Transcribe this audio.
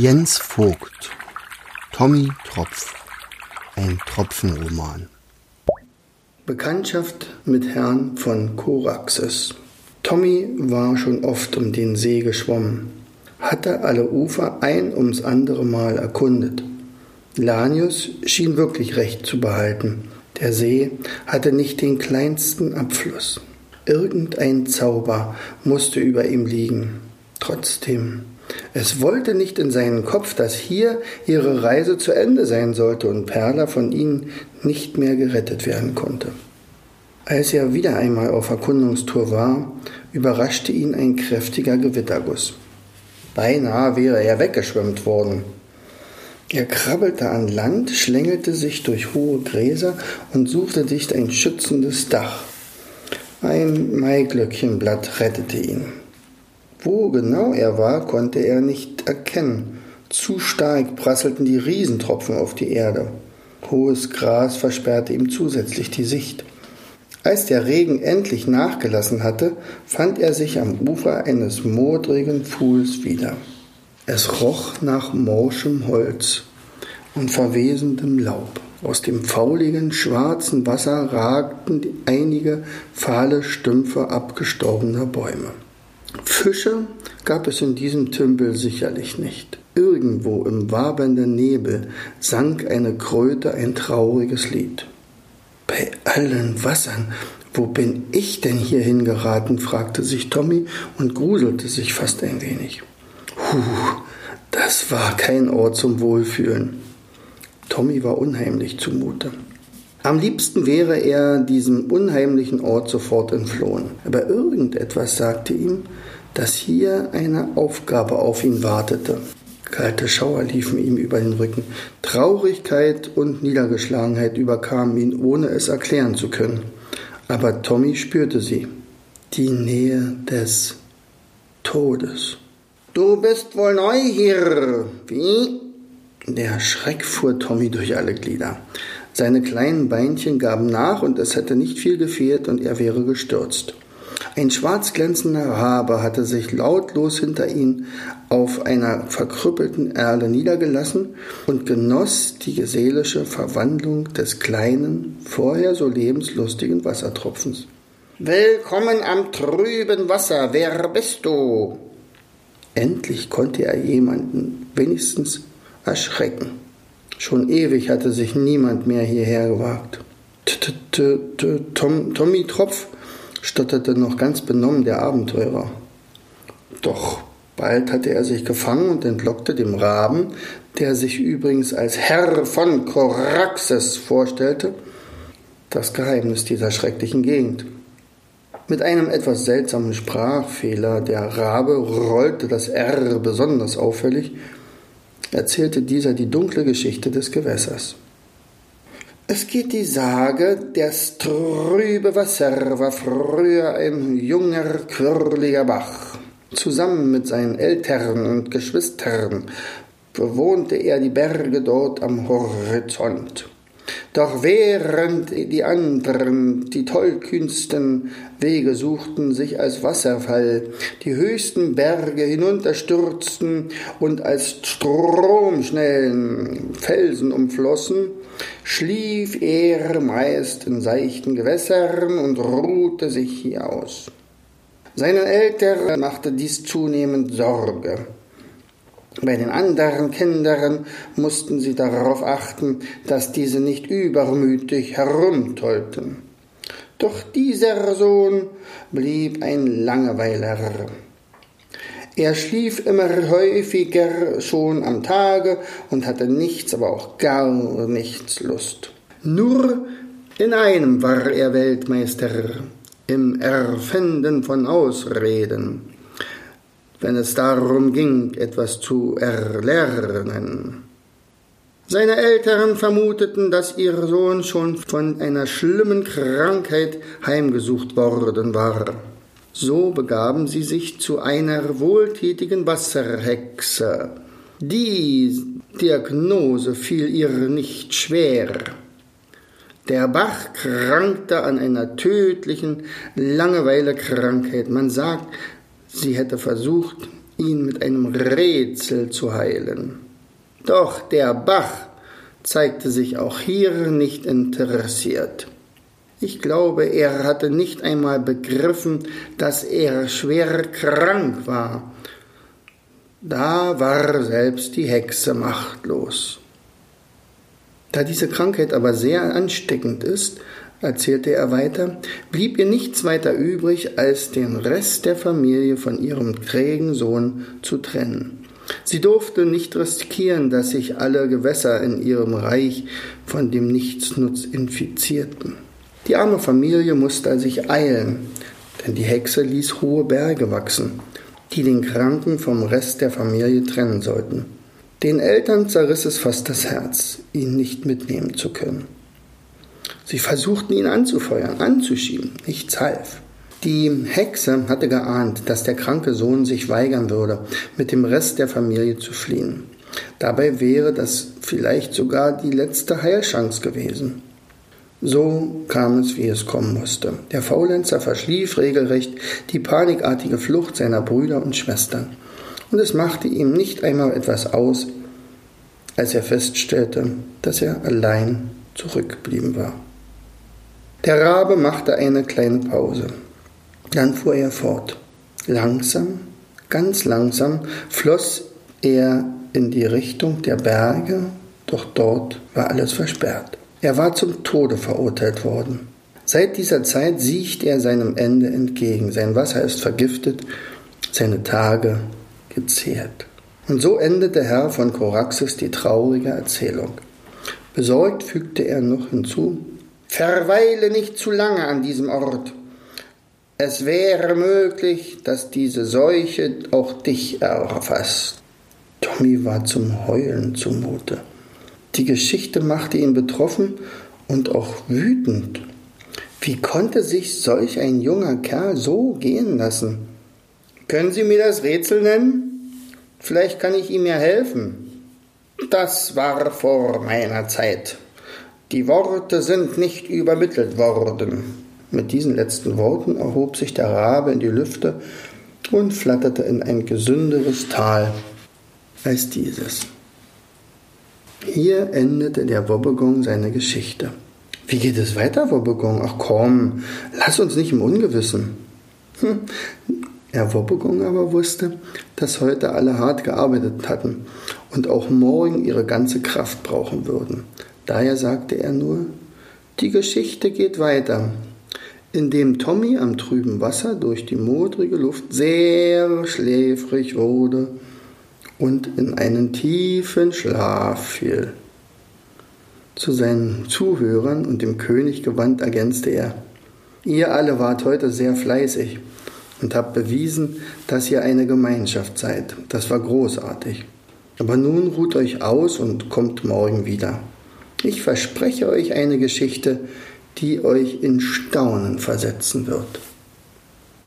Jens Vogt Tommy Tropf Ein Tropfenroman Bekanntschaft mit Herrn von Koraxes Tommy war schon oft um den See geschwommen, hatte alle Ufer ein ums andere Mal erkundet. Lanius schien wirklich recht zu behalten. Der See hatte nicht den kleinsten Abfluss. Irgendein Zauber musste über ihm liegen. Trotzdem, es wollte nicht in seinen Kopf, dass hier ihre Reise zu Ende sein sollte und Perla von ihnen nicht mehr gerettet werden konnte. Als er wieder einmal auf Erkundungstour war, überraschte ihn ein kräftiger Gewitterguss. Beinahe wäre er weggeschwemmt worden. Er krabbelte an Land, schlängelte sich durch hohe Gräser und suchte sich ein schützendes Dach. Ein Maiglöckchenblatt rettete ihn. Wo genau er war, konnte er nicht erkennen. Zu stark prasselten die Riesentropfen auf die Erde. Hohes Gras versperrte ihm zusätzlich die Sicht. Als der Regen endlich nachgelassen hatte, fand er sich am Ufer eines modrigen Pfuhls wieder. Es roch nach morschem Holz und verwesendem Laub. Aus dem fauligen, schwarzen Wasser ragten einige fahle Stümpfe abgestorbener Bäume. Fische gab es in diesem Tümpel sicherlich nicht. Irgendwo im wabernden Nebel sang eine Kröte ein trauriges Lied. Bei allen Wassern, wo bin ich denn hierhin geraten? fragte sich Tommy und gruselte sich fast ein wenig. Huh, das war kein Ort zum Wohlfühlen. Tommy war unheimlich zumute. Am liebsten wäre er diesem unheimlichen Ort sofort entflohen. Aber irgendetwas sagte ihm, dass hier eine Aufgabe auf ihn wartete. Kalte Schauer liefen ihm über den Rücken. Traurigkeit und Niedergeschlagenheit überkamen ihn, ohne es erklären zu können. Aber Tommy spürte sie. Die Nähe des Todes. Du bist wohl neu hier. Wie? Der Schreck fuhr Tommy durch alle Glieder. Seine kleinen Beinchen gaben nach und es hätte nicht viel gefehlt und er wäre gestürzt. Ein schwarz glänzender Rabe hatte sich lautlos hinter ihn auf einer verkrüppelten Erle niedergelassen und genoss die seelische Verwandlung des kleinen, vorher so lebenslustigen Wassertropfens. Willkommen am trüben Wasser, wer bist du? Endlich konnte er jemanden wenigstens erschrecken. Schon ewig hatte sich niemand mehr hierher gewagt. Tommy Tropf, stotterte noch ganz benommen der Abenteurer. Doch bald hatte er sich gefangen und entlockte dem Raben, der sich übrigens als Herr von Koraxes vorstellte, das Geheimnis dieser schrecklichen Gegend. Mit einem etwas seltsamen Sprachfehler, der Rabe rollte das R besonders auffällig, erzählte dieser die dunkle Geschichte des Gewässers. Es geht die Sage, das trübe Wasser war früher ein junger, quirliger Bach. Zusammen mit seinen Eltern und Geschwistern bewohnte er die Berge dort am Horizont. Doch während die anderen die tollkühnsten Wege suchten, sich als Wasserfall die höchsten Berge hinunterstürzten und als stromschnellen Felsen umflossen, schlief er meist in seichten Gewässern und ruhte sich hier aus. Seinen Eltern machte dies zunehmend Sorge. Bei den anderen Kindern mussten sie darauf achten, dass diese nicht übermütig herumtollten. Doch dieser Sohn blieb ein Langeweiler. Er schlief immer häufiger schon am Tage und hatte nichts, aber auch gar nichts Lust. Nur in einem war er Weltmeister, im Erfinden von Ausreden wenn es darum ging, etwas zu erlernen. Seine Eltern vermuteten, dass ihr Sohn schon von einer schlimmen Krankheit heimgesucht worden war. So begaben sie sich zu einer wohltätigen Wasserhexe. Die Diagnose fiel ihr nicht schwer. Der Bach krankte an einer tödlichen Langeweilekrankheit. Man sagt, Sie hätte versucht, ihn mit einem Rätsel zu heilen. Doch der Bach zeigte sich auch hier nicht interessiert. Ich glaube, er hatte nicht einmal begriffen, dass er schwer krank war. Da war selbst die Hexe machtlos. Da diese Krankheit aber sehr ansteckend ist, erzählte er weiter, blieb ihr nichts weiter übrig, als den Rest der Familie von ihrem trägen Sohn zu trennen. Sie durfte nicht riskieren, dass sich alle Gewässer in ihrem Reich von dem Nichtsnutz infizierten. Die arme Familie musste sich eilen, denn die Hexe ließ hohe Berge wachsen, die den Kranken vom Rest der Familie trennen sollten. Den Eltern zerriss es fast das Herz, ihn nicht mitnehmen zu können. Sie versuchten ihn anzufeuern, anzuschieben, nichts half. Die Hexe hatte geahnt, dass der kranke Sohn sich weigern würde, mit dem Rest der Familie zu fliehen. Dabei wäre das vielleicht sogar die letzte Heilchance gewesen. So kam es, wie es kommen musste. Der Faulenzer verschlief regelrecht die panikartige Flucht seiner Brüder und Schwestern und es machte ihm nicht einmal etwas aus, als er feststellte, dass er allein zurückgeblieben war. Der Rabe machte eine kleine Pause. Dann fuhr er fort. Langsam, ganz langsam floss er in die Richtung der Berge, doch dort war alles versperrt. Er war zum Tode verurteilt worden. Seit dieser Zeit siecht er seinem Ende entgegen. Sein Wasser ist vergiftet, seine Tage gezehrt. Und so endet der Herr von Koraxis die traurige Erzählung. Besorgt fügte er noch hinzu, Verweile nicht zu lange an diesem Ort. Es wäre möglich, dass diese Seuche auch dich erfasst. Tommy war zum Heulen zumute. Die Geschichte machte ihn betroffen und auch wütend. Wie konnte sich solch ein junger Kerl so gehen lassen? Können Sie mir das Rätsel nennen? Vielleicht kann ich ihm ja helfen. Das war vor meiner Zeit. Die Worte sind nicht übermittelt worden. Mit diesen letzten Worten erhob sich der Rabe in die Lüfte und flatterte in ein gesünderes Tal als dieses. Hier endete der Wobbegong seine Geschichte. Wie geht es weiter, Wobbegong? Ach komm, lass uns nicht im Ungewissen. Hm, Herr Wobbegong aber wusste, dass heute alle hart gearbeitet hatten und auch morgen ihre ganze Kraft brauchen würden. Daher sagte er nur, die Geschichte geht weiter. Indem Tommy am trüben Wasser durch die modrige Luft sehr schläfrig wurde und in einen tiefen Schlaf fiel. Zu seinen Zuhörern und dem König gewandt ergänzte er, ihr alle wart heute sehr fleißig und habt bewiesen, dass ihr eine Gemeinschaft seid. Das war großartig. Aber nun ruht euch aus und kommt morgen wieder. Ich verspreche euch eine Geschichte, die euch in Staunen versetzen wird.